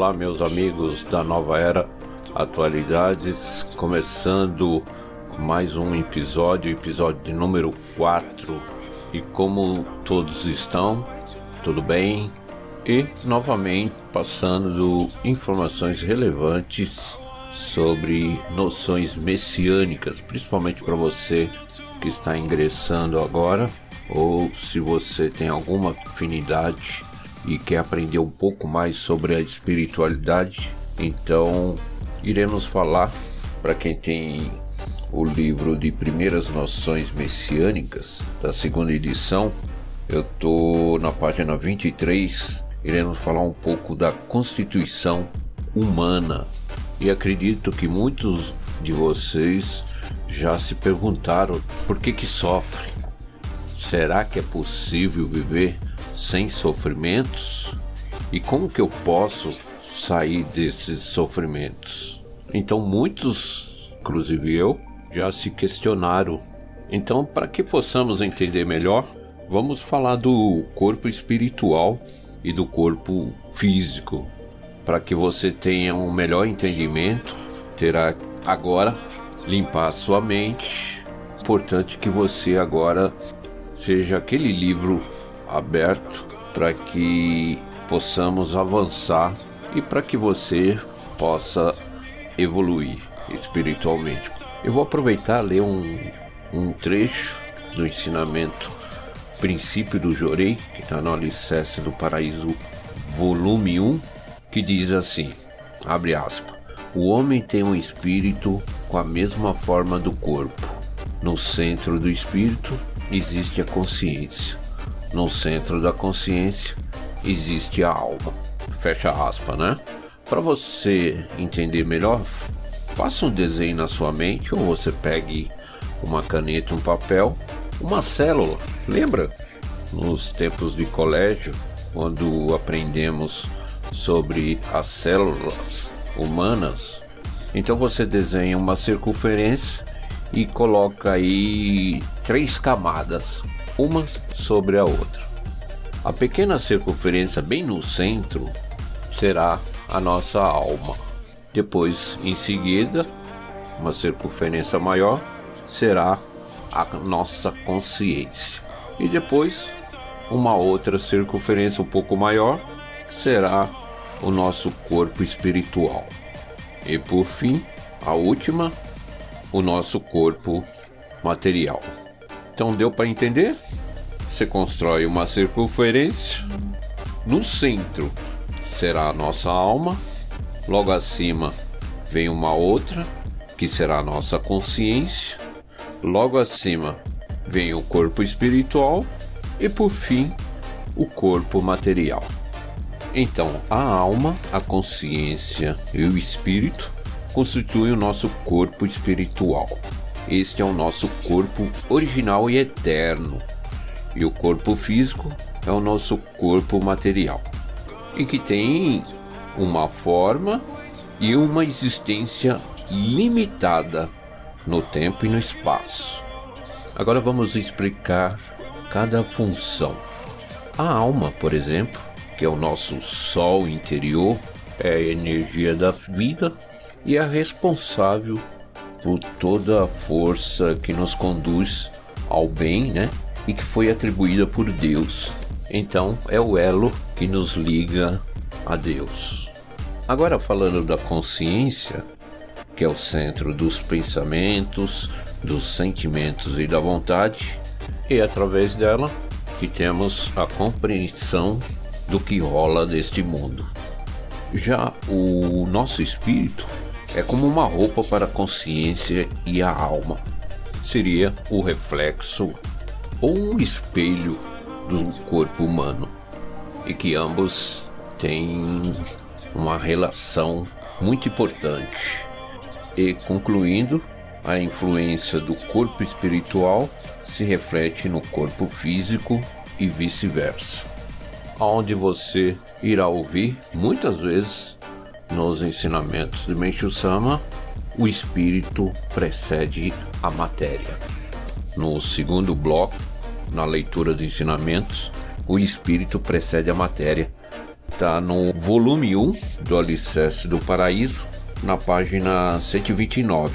Olá, meus amigos da Nova Era Atualidades, começando mais um episódio, episódio de número 4. E como todos estão? Tudo bem? E novamente passando informações relevantes sobre noções messiânicas, principalmente para você que está ingressando agora ou se você tem alguma afinidade e quer aprender um pouco mais sobre a espiritualidade, então iremos falar para quem tem o livro de Primeiras Noções Messiânicas, da segunda edição. Eu tô na página 23, iremos falar um pouco da constituição humana. E acredito que muitos de vocês já se perguntaram por que que sofre. Será que é possível viver sem sofrimentos? E como que eu posso sair desses sofrimentos? Então muitos, inclusive eu, já se questionaram. Então, para que possamos entender melhor, vamos falar do corpo espiritual e do corpo físico. Para que você tenha um melhor entendimento, terá agora limpar sua mente. Importante que você agora seja aquele livro aberto para que possamos avançar e para que você possa evoluir espiritualmente. Eu vou aproveitar ler um, um trecho do ensinamento Princípio do Jorei, que está no Alicerce do Paraíso, volume 1, que diz assim: abre aspas. O homem tem um espírito com a mesma forma do corpo. No centro do espírito existe a consciência. No centro da consciência existe a alma. Fecha aspas, né? Para você entender melhor, faça um desenho na sua mente ou você pegue uma caneta, um papel, uma célula. Lembra? Nos tempos de colégio, quando aprendemos sobre as células humanas, então você desenha uma circunferência e coloca aí três camadas uma sobre a outra. A pequena circunferência bem no centro será a nossa alma. Depois, em seguida, uma circunferência maior será a nossa consciência. E depois, uma outra circunferência um pouco maior será o nosso corpo espiritual. E por fim, a última, o nosso corpo material. Então deu para entender? Você constrói uma circunferência. No centro será a nossa alma. Logo acima vem uma outra, que será a nossa consciência. Logo acima vem o corpo espiritual e por fim o corpo material. Então, a alma, a consciência e o espírito constituem o nosso corpo espiritual. Este é o nosso corpo original e eterno. E o corpo físico é o nosso corpo material. E que tem uma forma e uma existência limitada no tempo e no espaço. Agora vamos explicar cada função. A alma, por exemplo, que é o nosso sol interior, é a energia da vida e é responsável por toda a força que nos conduz ao bem, né? E que foi atribuída por Deus. Então é o elo que nos liga a Deus. Agora falando da consciência, que é o centro dos pensamentos, dos sentimentos e da vontade, e através dela que temos a compreensão do que rola neste mundo. Já o nosso espírito é como uma roupa para a consciência e a alma. Seria o reflexo ou um espelho do corpo humano, e que ambos têm uma relação muito importante. E concluindo, a influência do corpo espiritual se reflete no corpo físico e vice-versa. Onde você irá ouvir muitas vezes nos ensinamentos de Meishu Sama, o espírito precede a matéria. No segundo bloco, na leitura dos ensinamentos, o espírito precede a matéria. está no volume 1 do Alicerce do Paraíso, na página 129.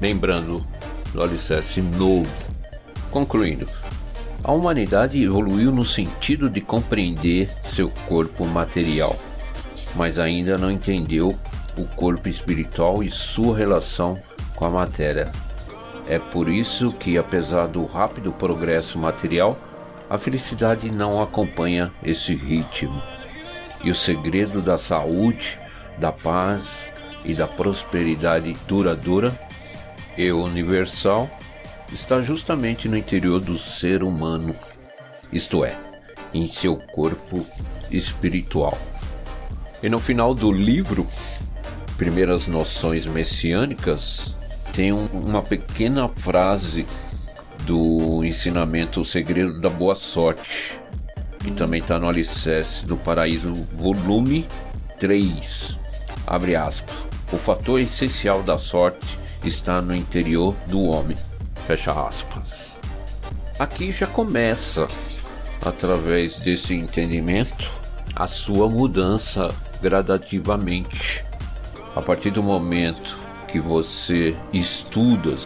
Lembrando do Alicerce novo. Concluindo, a humanidade evoluiu no sentido de compreender seu corpo material, mas ainda não entendeu o corpo espiritual e sua relação com a matéria. É por isso que, apesar do rápido progresso material, a felicidade não acompanha esse ritmo. E o segredo da saúde, da paz e da prosperidade duradoura e universal está justamente no interior do ser humano, isto é, em seu corpo espiritual. E no final do livro, Primeiras Noções Messiânicas, tem um, uma pequena frase do ensinamento O Segredo da Boa Sorte, que também está no Alicerce do Paraíso, volume 3. Abre aspas. O fator essencial da sorte está no interior do homem. Fecha aspas. Aqui já começa, através desse entendimento, a sua mudança gradativamente. A partir do momento que você estuda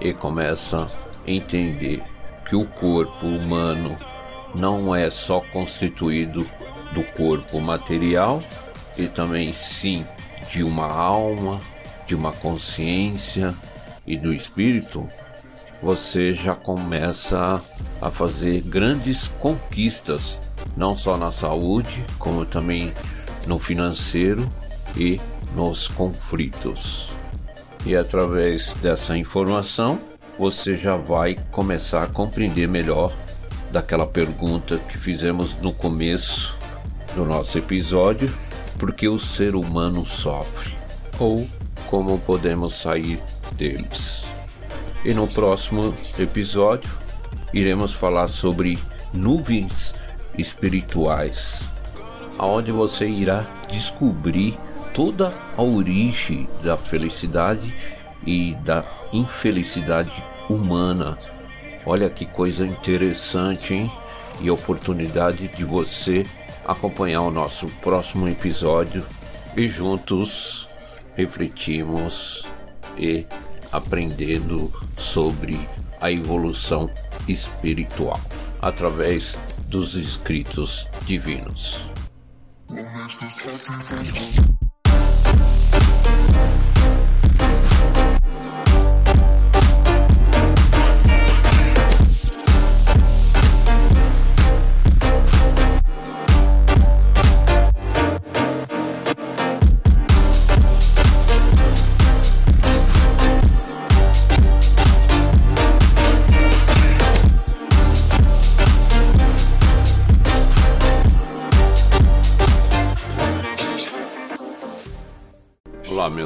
e começa a entender que o corpo humano não é só constituído do corpo material, e também sim de uma alma, de uma consciência e do espírito, você já começa a fazer grandes conquistas, não só na saúde, como também no financeiro e nos conflitos. E através dessa informação, você já vai começar a compreender melhor daquela pergunta que fizemos no começo do nosso episódio: por que o ser humano sofre? Ou como podemos sair deles? E no próximo episódio iremos falar sobre nuvens espirituais, aonde você irá descobrir toda a origem da felicidade e da infelicidade humana. Olha que coisa interessante, hein? E oportunidade de você acompanhar o nosso próximo episódio e juntos refletimos e aprendendo sobre a evolução espiritual através dos escritos divinos. Olá,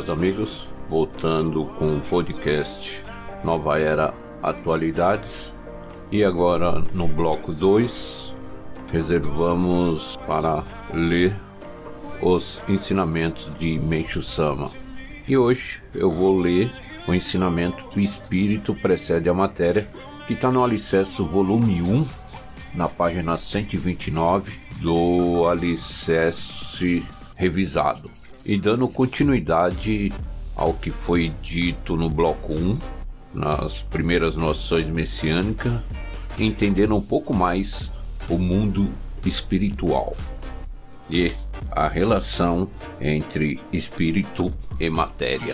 meus amigos, voltando com o podcast Nova Era Atualidades. E agora no bloco 2, reservamos para ler os ensinamentos de Meishu Sama. E hoje eu vou ler o ensinamento O Espírito Precede a Matéria, que está no Alicerce volume 1, na página 129 do Alicerce Revisado. E dando continuidade ao que foi dito no bloco 1, nas primeiras noções messiânicas, entendendo um pouco mais o mundo espiritual e a relação entre espírito e matéria.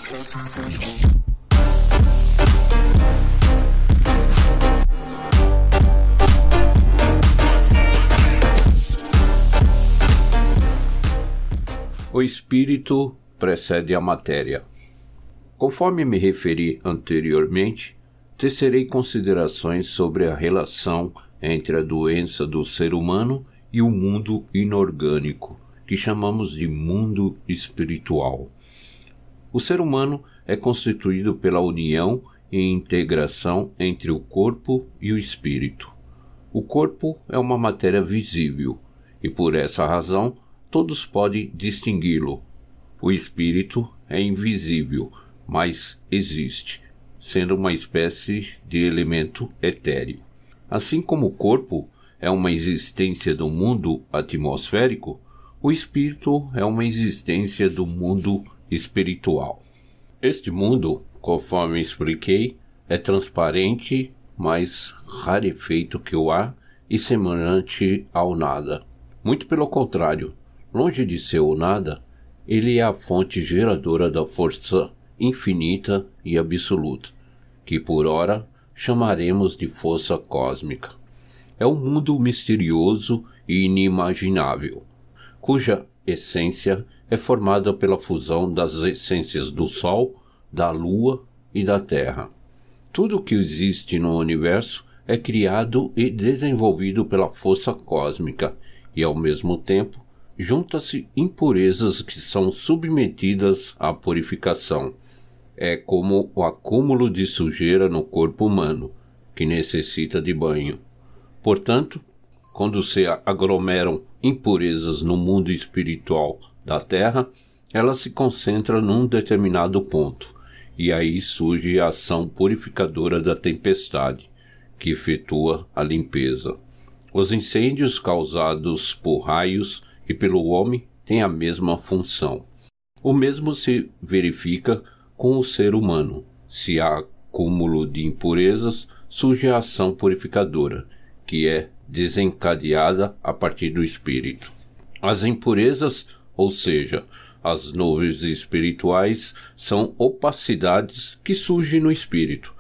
O espírito precede a matéria. Conforme me referi anteriormente, tecerei considerações sobre a relação entre a doença do ser humano e o mundo inorgânico, que chamamos de mundo espiritual. O ser humano é constituído pela união e integração entre o corpo e o espírito. O corpo é uma matéria visível e, por essa razão, todos podem distingui-lo. O espírito é invisível, mas existe, sendo uma espécie de elemento etéreo. Assim como o corpo é uma existência do mundo atmosférico, O espírito é uma existência do mundo espiritual. Este mundo, conforme expliquei, é transparente, mais rarefeito que o ar e semelhante ao nada. Muito pelo contrário, longe de ser o nada, ele é a fonte geradora da força infinita e absoluta, que por ora chamaremos de força cósmica. É um mundo misterioso e inimaginável, cuja essência é formada pela fusão das essências do Sol, da Lua e da Terra. Tudo o que existe no universo é criado e desenvolvido pela força cósmica e, ao mesmo tempo, junta-se impurezas que são submetidas à purificação. É como o acúmulo de sujeira no corpo humano, que necessita de banho. Portanto, quando se aglomeram impurezas no mundo espiritual da Terra, ela se concentra num determinado ponto, e aí surge a ação purificadora da tempestade, que efetua a limpeza. Os incêndios causados por raios e pelo homem têm a mesma função. O mesmo se verifica com o ser humano. Se há acúmulo de impurezas, surge a ação purificadora, que é desencadeada a partir do espírito. As impurezas, ou seja, as nuvens espirituais, são opacidades que surgem no espírito,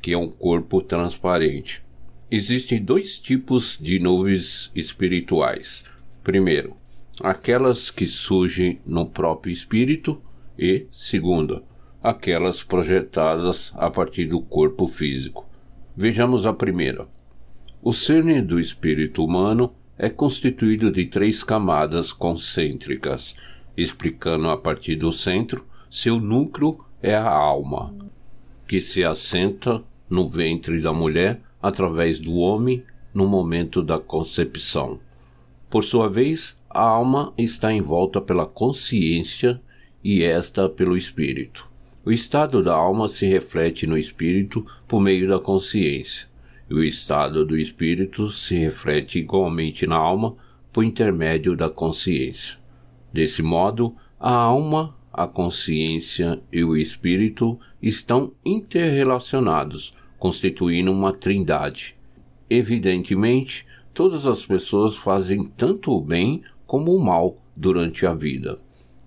que é um corpo transparente. Existem dois tipos de nuvens espirituais. Primeiro, aquelas que surgem no próprio espírito e, segunda, aquelas projetadas a partir do corpo físico. Vejamos a primeira. O cerne do espírito humano é constituído de três camadas concêntricas, explicando a partir do centro, seu núcleo é a alma, que se assenta no ventre da mulher através do homem no momento da concepção. Por sua vez, a alma está envolta pela consciência e esta pelo espírito. O estado da alma se reflete no espírito por meio da consciência e o estado do espírito se reflete igualmente na alma por intermédio da consciência. Desse modo, a alma, a consciência e o espírito estão interrelacionados, constituindo uma trindade. Evidentemente, todas as pessoas fazem tanto o bem como o mal durante a vida.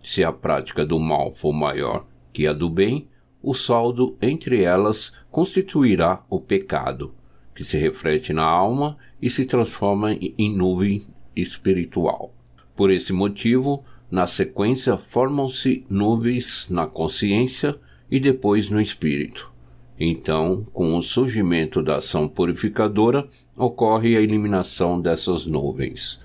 Se a prática do mal for maior que a do bem, o saldo entre elas constituirá o pecado que se reflete na alma e se transforma em nuvem espiritual. Por esse motivo, na sequência formam-se nuvens na consciência e depois no espírito. Então, com o surgimento da ação purificadora, ocorre a eliminação dessas nuvens.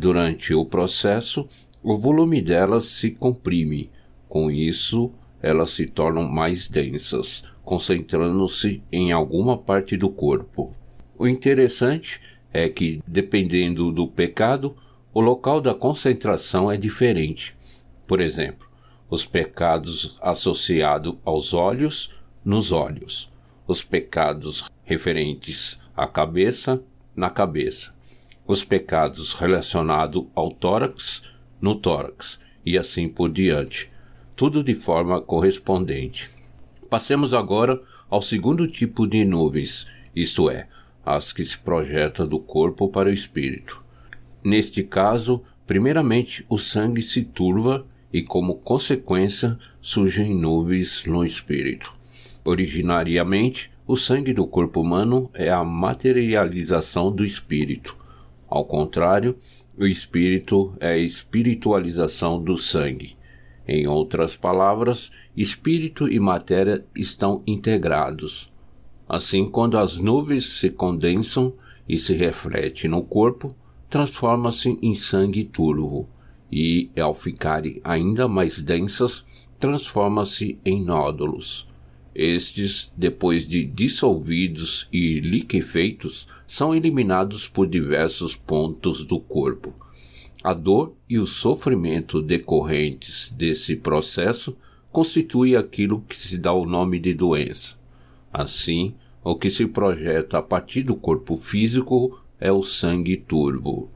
Durante o processo, o volume delas se comprime. Com isso, elas se tornam mais densas, concentrando-se em alguma parte do corpo. O interessante é que, dependendo do pecado, o local da concentração é diferente. Por exemplo, os pecados associados aos olhos, nos olhos, os pecados referentes à cabeça, na cabeça, os pecados relacionados ao tórax, no tórax, e assim por diante, tudo de forma correspondente. Passemos agora ao segundo tipo de nuvens, isto é, as que se projetam do corpo para o espírito. Neste caso, primeiramente o sangue se turva e, como consequência, surgem nuvens no espírito. Originariamente, o sangue do corpo humano é a materialização do espírito. Ao contrário, o espírito é a espiritualização do sangue. Em outras palavras, espírito e matéria estão integrados. Assim, quando as nuvens se condensam e se refletem no corpo, transforma-se em sangue turvo e, ao ficarem ainda mais densas, transforma-se em nódulos. Estes, depois de dissolvidos e liquefeitos, são eliminados por diversos pontos do corpo a dor e o sofrimento decorrentes desse processo constitui aquilo que se dá o nome de doença. Assim, o que se projeta a partir do corpo físico é o sangue turvo.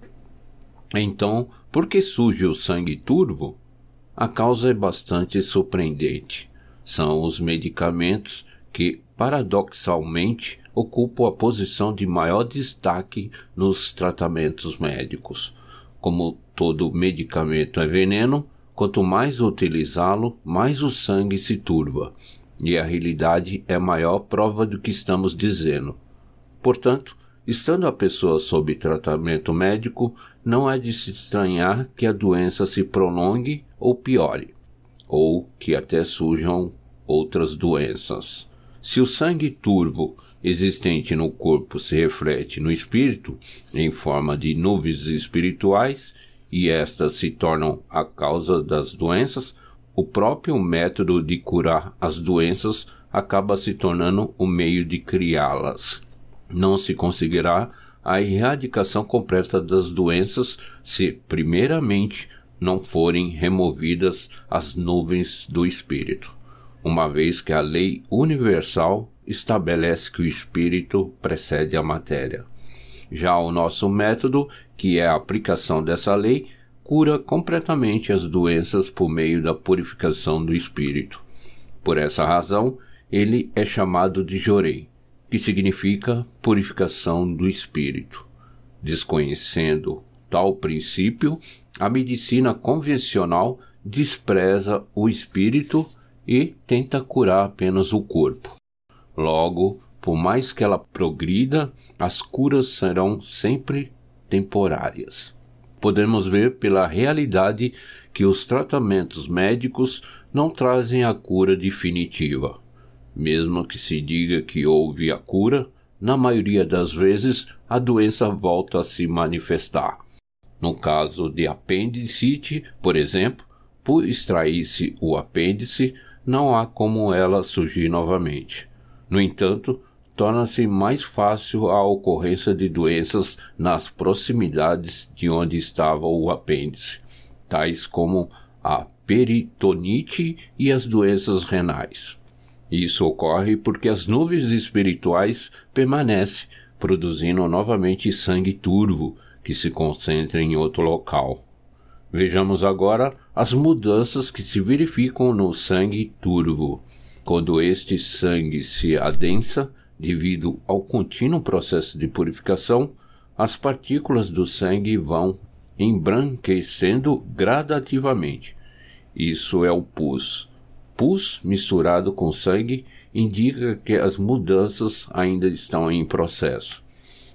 Então, Por que surge o sangue turvo? A causa é bastante surpreendente. São os medicamentos que, paradoxalmente, ocupam a posição de maior destaque nos tratamentos médicos. Como todo medicamento é veneno, quanto mais utilizá-lo, mais o sangue se turva. E a realidade é a maior prova do que estamos dizendo. Portanto, estando a pessoa sob tratamento médico, não é de se estranhar que a doença se prolongue ou piore, ou que até surjam outras doenças. Se o sangue turvo existente no corpo se reflete no espírito em forma de nuvens espirituais e estas se tornam a causa das doenças, o próprio método de curar as doenças acaba se tornando o meio de criá-las. Não se conseguirá a erradicação completa das doenças se, primeiramente, não forem removidas as nuvens do espírito, uma vez que a lei universal estabelece que o espírito precede a matéria. Já o nosso método, que é a aplicação dessa lei, cura completamente as doenças por meio da purificação do espírito. Por essa razão, ele é chamado de Jorei, que significa purificação do espírito. Desconhecendo tal princípio, a medicina convencional despreza o espírito e tenta curar apenas o corpo. Logo, por mais que ela progrida, as curas serão sempre temporárias. Podemos ver pela realidade que os tratamentos médicos não trazem a cura definitiva. Mesmo que se diga que houve a cura, na maioria das vezes a doença volta a se manifestar. No caso de apendicite, por exemplo, por extrair-se o apêndice, não há como ela surgir novamente. No entanto, torna-se mais fácil a ocorrência de doenças nas proximidades de onde estava o apêndice, tais como a peritonite e as doenças renais. Isso ocorre porque as nuvens espirituais permanecem, produzindo novamente sangue turvo, que se concentra em outro local. Vejamos agora as mudanças que se verificam no sangue turvo. Quando este sangue se adensa, devido ao contínuo processo de purificação, as partículas do sangue vão embranquecendo gradativamente. Isso é o pus. Pus misturado com sangue indica que as mudanças ainda estão em processo.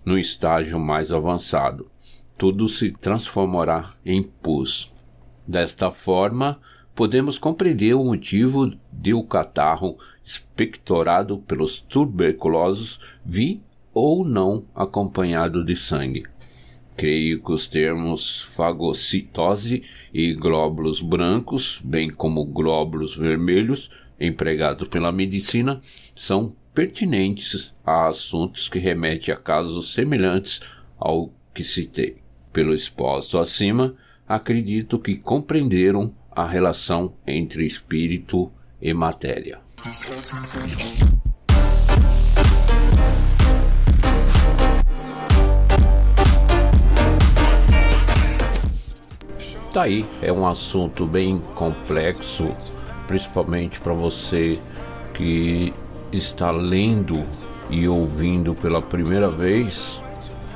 No estágio mais avançado, tudo se transformará em pus. Desta forma, podemos compreender o motivo de o catarro expectorado pelos tuberculosos vir ou não acompanhado de sangue. Creio que os termos fagocitose e glóbulos brancos, bem como glóbulos vermelhos, empregados pela medicina, são pertinentes a assuntos que remetem a casos semelhantes ao que citei. Pelo exposto acima, acredito que compreenderam a relação entre espírito e matéria. Tá aí, é um assunto bem complexo, principalmente para você que está lendo e ouvindo pela primeira vez,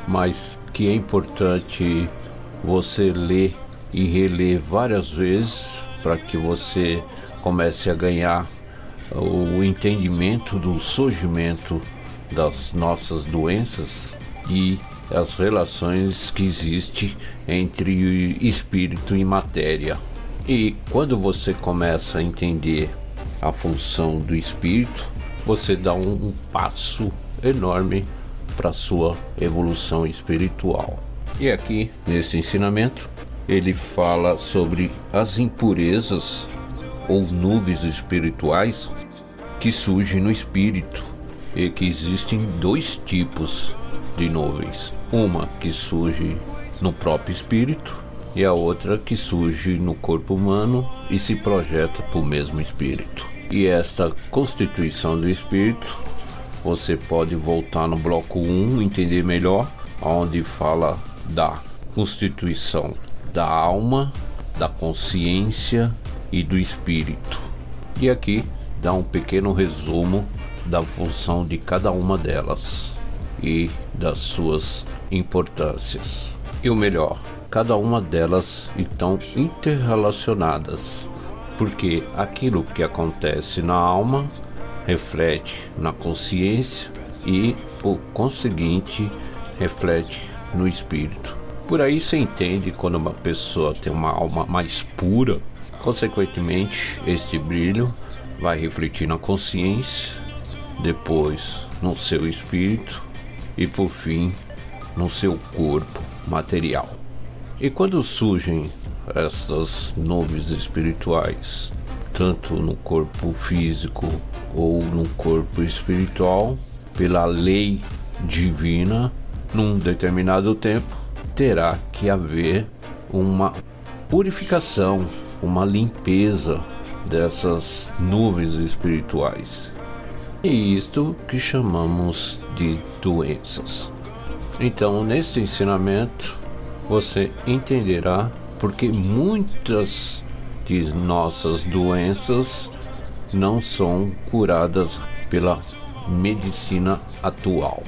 mas que é importante você ler e reler várias vezes para que você comece a ganhar o entendimento do surgimento das nossas doenças e as relações que existem entre espírito e matéria. E quando você começa a entender a função do espírito, você dá um, um passo enorme para sua evolução espiritual. E aqui, nesse ensinamento, ele fala sobre as impurezas ou nuvens espirituais que surgem no espírito e que existem dois tipos de nuvens. Uma que surge no próprio espírito e a outra que surge no corpo humano e se projeta para o mesmo espírito. E esta constituição do espírito, você pode voltar no bloco 1, entender melhor, onde fala da constituição da alma, da consciência e do espírito. E aqui dá um pequeno resumo da função de cada uma delas e das suas importâncias. E o melhor, cada uma delas estão interrelacionadas, porque aquilo que acontece na alma reflete na consciência e, por conseguinte, reflete no espírito. Por aí se entende quando uma pessoa tem uma alma mais pura, consequentemente, este brilho vai refletir na consciência, depois no seu espírito e por fim no seu corpo material. E quando surgem essas nuvens espirituais, tanto no corpo físico ou no corpo espiritual, pela lei divina, num determinado tempo, terá que haver uma purificação, uma limpeza dessas nuvens espirituais. E isto que chamamos de doenças. Então, neste ensinamento, você entenderá porque muitas de nossas doenças não são curadas pela medicina atual,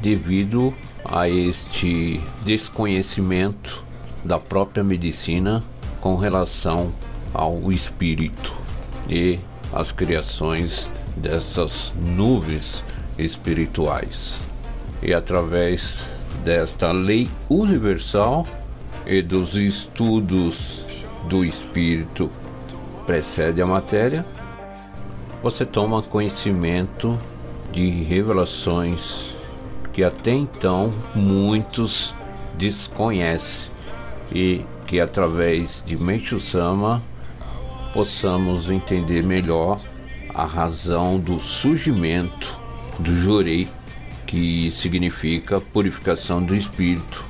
devido a este desconhecimento da própria medicina com relação ao espírito e às criações dessas nuvens espirituais. E através desta lei universal e dos estudos do espírito precede a matéria, você toma conhecimento de revelações que até então muitos desconhecem e que através de Meishu Sama possamos entender melhor a razão do surgimento do Jorei, que significa purificação do espírito.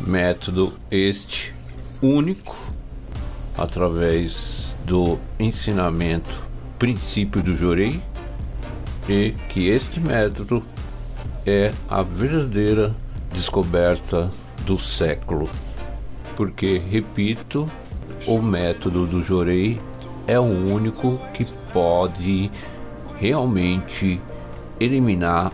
Método este único através do ensinamento princípio do Jorei e que este método é a verdadeira descoberta do século. Porque, repito, o método do Jorei é o único que pode realmente eliminar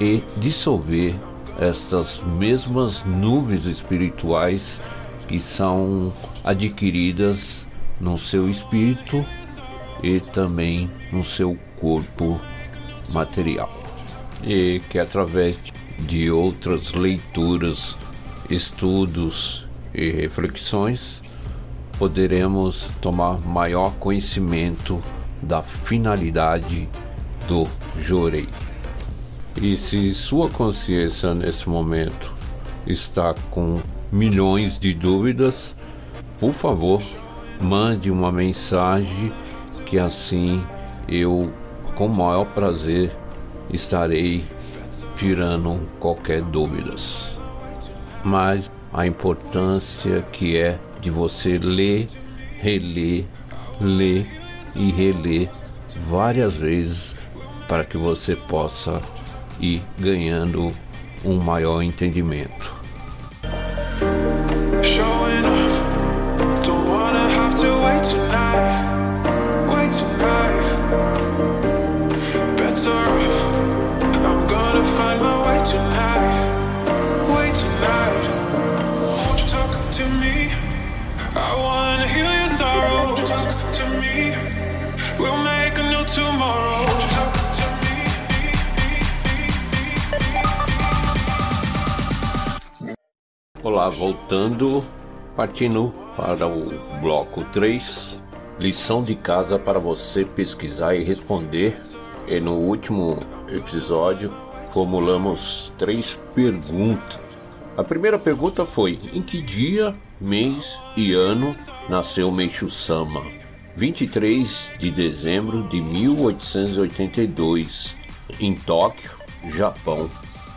e dissolver estas mesmas nuvens espirituais que são adquiridas no seu espírito e também no seu corpo material. E que através de outras leituras, estudos e reflexões poderemos tomar maior conhecimento da finalidade do Jorei. E se sua consciência nesse momento está com milhões de dúvidas, por favor, mande uma mensagem que assim eu, com maior prazer, estarei tirando qualquer dúvidas. Mas a importância que é de você ler, reler, ler e reler várias vezes para que você possa ir ganhando um maior entendimento. Olá, voltando, partindo para o bloco 3, lição de casa para você pesquisar e responder. E no último episódio formulamos três perguntas. A primeira pergunta foi: em que dia, mês e ano nasceu Meishu Sama? 23 de dezembro de 1882, em Tóquio, Japão.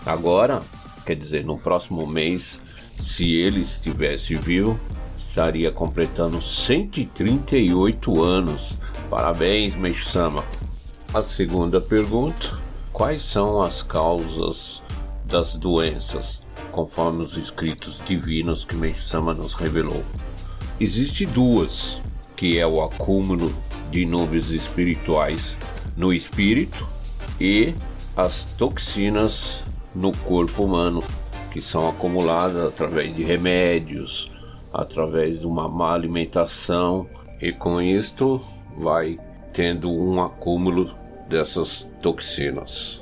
Agora, quer dizer, no próximo mês, se ele estivesse vivo, estaria completando 138 anos. Parabéns, Meishu-sama. A segunda pergunta: quais são as causas das doenças? conforme os escritos divinos que Meixo Sama nos revelou. Existe duas, que é o acúmulo de nuvens espirituais no espírito e as toxinas no corpo humano, que são acumuladas através de remédios, através de uma má alimentação, e com isto vai tendo um acúmulo dessas toxinas.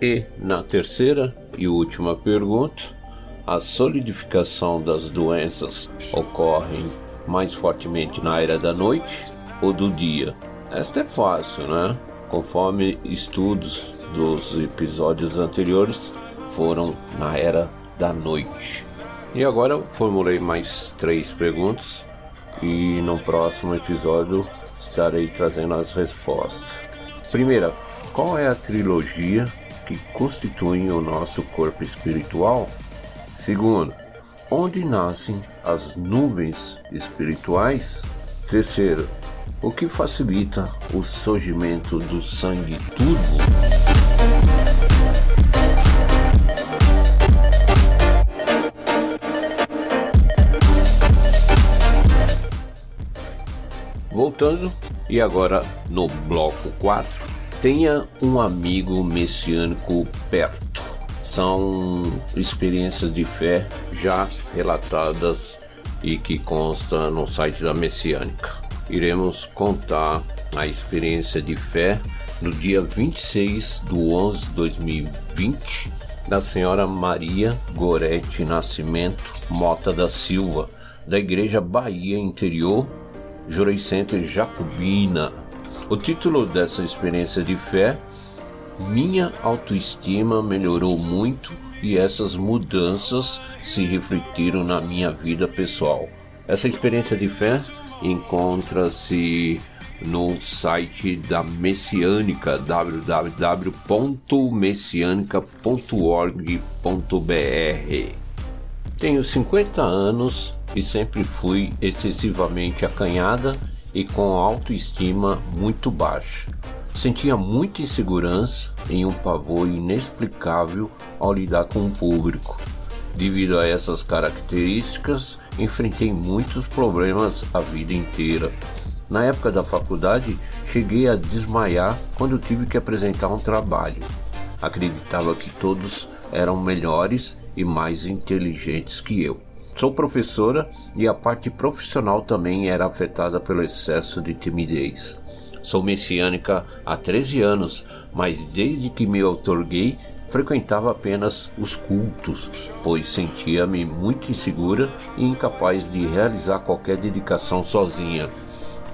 E na terceira e última pergunta, a solidificação das doenças ocorre mais fortemente na era da noite ou do dia? Esta é fácil, né? Conforme estudos dos episódios anteriores foram na era da noite. E agora eu formulei mais três perguntas e no próximo episódio estarei trazendo as respostas. Primeira, qual é a trilogia que constitui o nosso corpo espiritual? Segundo, onde nascem as nuvens espirituais? Terceiro, o que facilita o surgimento do sangue turvo? Voltando, e agora no bloco 4, tenha um amigo messiânico perto. São experiências de fé já relatadas e que consta no site da Messiânica. Iremos contar a experiência de fé no dia 26 de 11 de 2020 da senhora Maria Gorete Nascimento Mota da Silva, da Igreja Bahia Interior, Jurei Center Jacobina. O título dessa experiência de fé, Minha autoestima melhorou muito e essas mudanças se refletiram na minha vida pessoal. Essa experiência de fé encontra-se no site da Messiânica www.messianica.org.br. Tenho 50 anos e sempre fui excessivamente acanhada e com autoestima muito baixa. Sentia muita insegurança e um pavor inexplicável ao lidar com o público. Devido a essas características, enfrentei muitos problemas a vida inteira. Na época da faculdade, cheguei a desmaiar quando tive que apresentar um trabalho. Acreditava que todos eram melhores e mais inteligentes que eu. Sou professora e a parte profissional também era afetada pelo excesso de timidez. Sou messiânica há 13 anos, mas desde que me outorguei, frequentava apenas os cultos, pois sentia-me muito insegura e incapaz de realizar qualquer dedicação sozinha.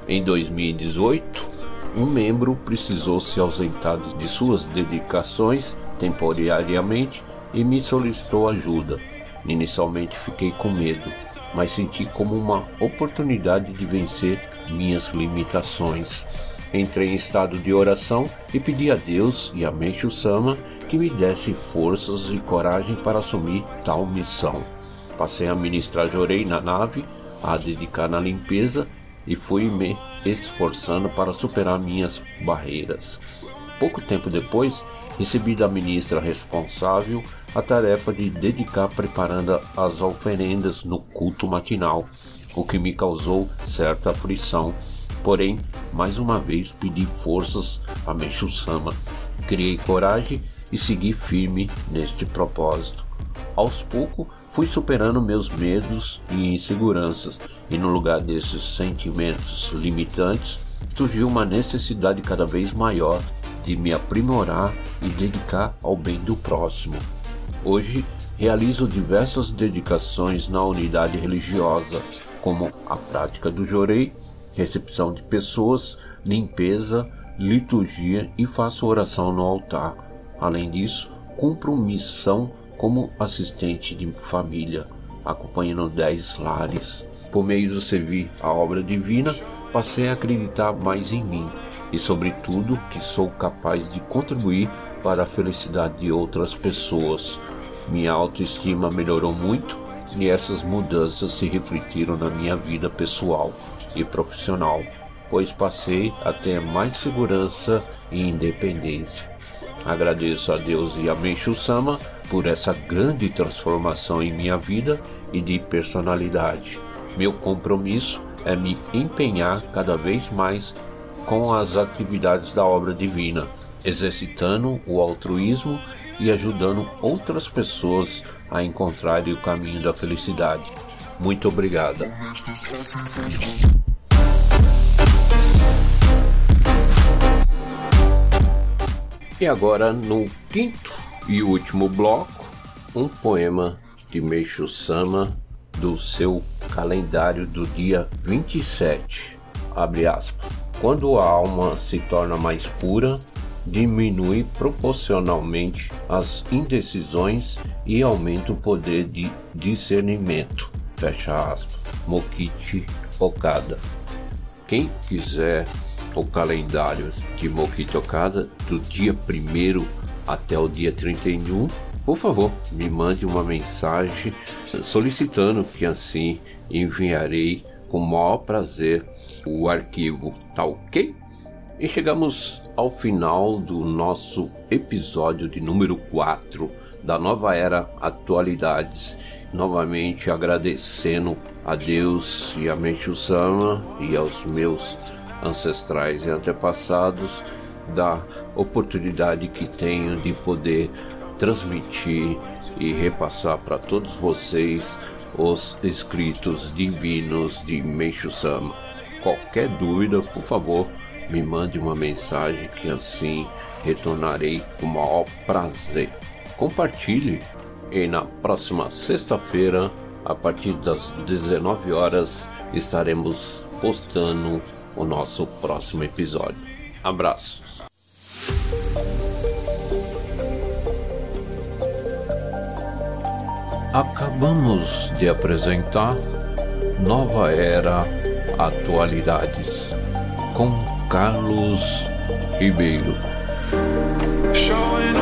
Em 2018, um membro precisou se ausentar de suas dedicações temporariamente e me solicitou ajuda. Inicialmente fiquei com medo, mas senti como uma oportunidade de vencer minhas limitações. Entrei em estado de oração e pedi a Deus e a Meixo Sama que me desse forças e coragem para assumir tal missão. Passei a ministrar jorei na nave, a dedicar na limpeza e fui me esforçando para superar minhas barreiras. Pouco tempo depois, recebi da ministra responsável a tarefa de dedicar preparando as oferendas no culto matinal, o que me causou certa aflição. Porém, mais uma vez pedi forças a Meixo Sama. Criei coragem e segui firme neste propósito. Aos poucos, fui superando meus medos e inseguranças, e no lugar desses sentimentos limitantes, surgiu uma necessidade cada vez maior de me aprimorar e dedicar ao bem do próximo. Hoje realizo diversas dedicações na unidade religiosa, como a prática do jorei, recepção de pessoas, limpeza, liturgia e faço oração no altar. Além disso, cumpro missão como assistente de família, acompanhando dez lares. Por meio do servir à obra divina, passei a acreditar mais em mim e, sobretudo, que sou capaz de contribuir para a felicidade de outras pessoas. Minha autoestima melhorou muito e essas mudanças se refletiram na minha vida pessoal e profissional, pois passei a ter mais segurança e independência. agradeço a Deus e a Meishu Sama por essa grande transformação em minha vida e de personalidade. Meu compromisso é me empenhar cada vez mais com as atividades da obra divina, exercitando o altruísmo e ajudando outras pessoas a encontrarem o caminho da felicidade. Muito obrigada. E agora, no quinto e último bloco, um poema de Meishu Sama do seu calendário do dia 27. Abre aspas. Quando a alma se torna mais pura, diminui proporcionalmente as indecisões e aumenta o poder de discernimento. Fecha aspas. Mokichi Okada. Quem quiser o calendário de Mokichi Okada do dia 1 até o dia 31, por favor, me mande uma mensagem solicitando que assim enviarei com o maior prazer o arquivo, tá ok? E chegamos ao final do nosso episódio de número 4 da nova era Atualidades. Novamente agradecendo a Deus e a Menchu Sama e aos meus ancestrais e antepassados da oportunidade que tenho de poder transmitir e repassar para todos vocês os escritos divinos de Meixo Sama. Qualquer dúvida, por favor, me mande uma mensagem que assim retornarei com o maior prazer. Compartilhe e na próxima sexta-feira, a partir das 19 horas, estaremos postando o nosso próximo episódio. Abraços. Acabamos de apresentar Nova Era Atualidades com Carlos Ribeiro. Showing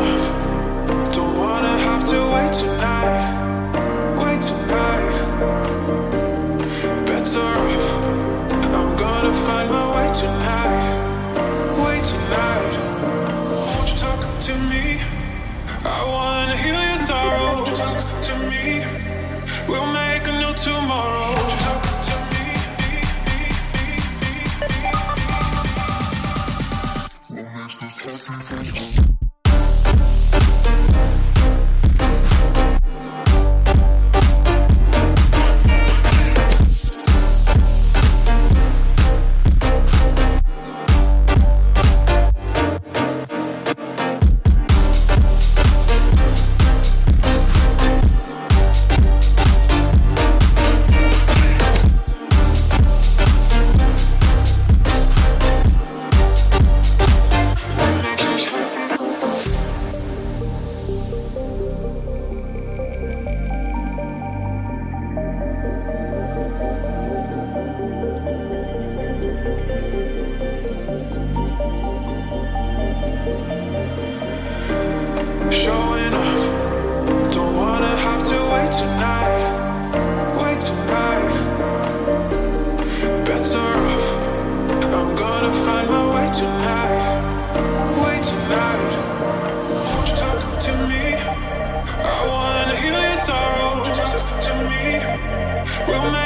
women.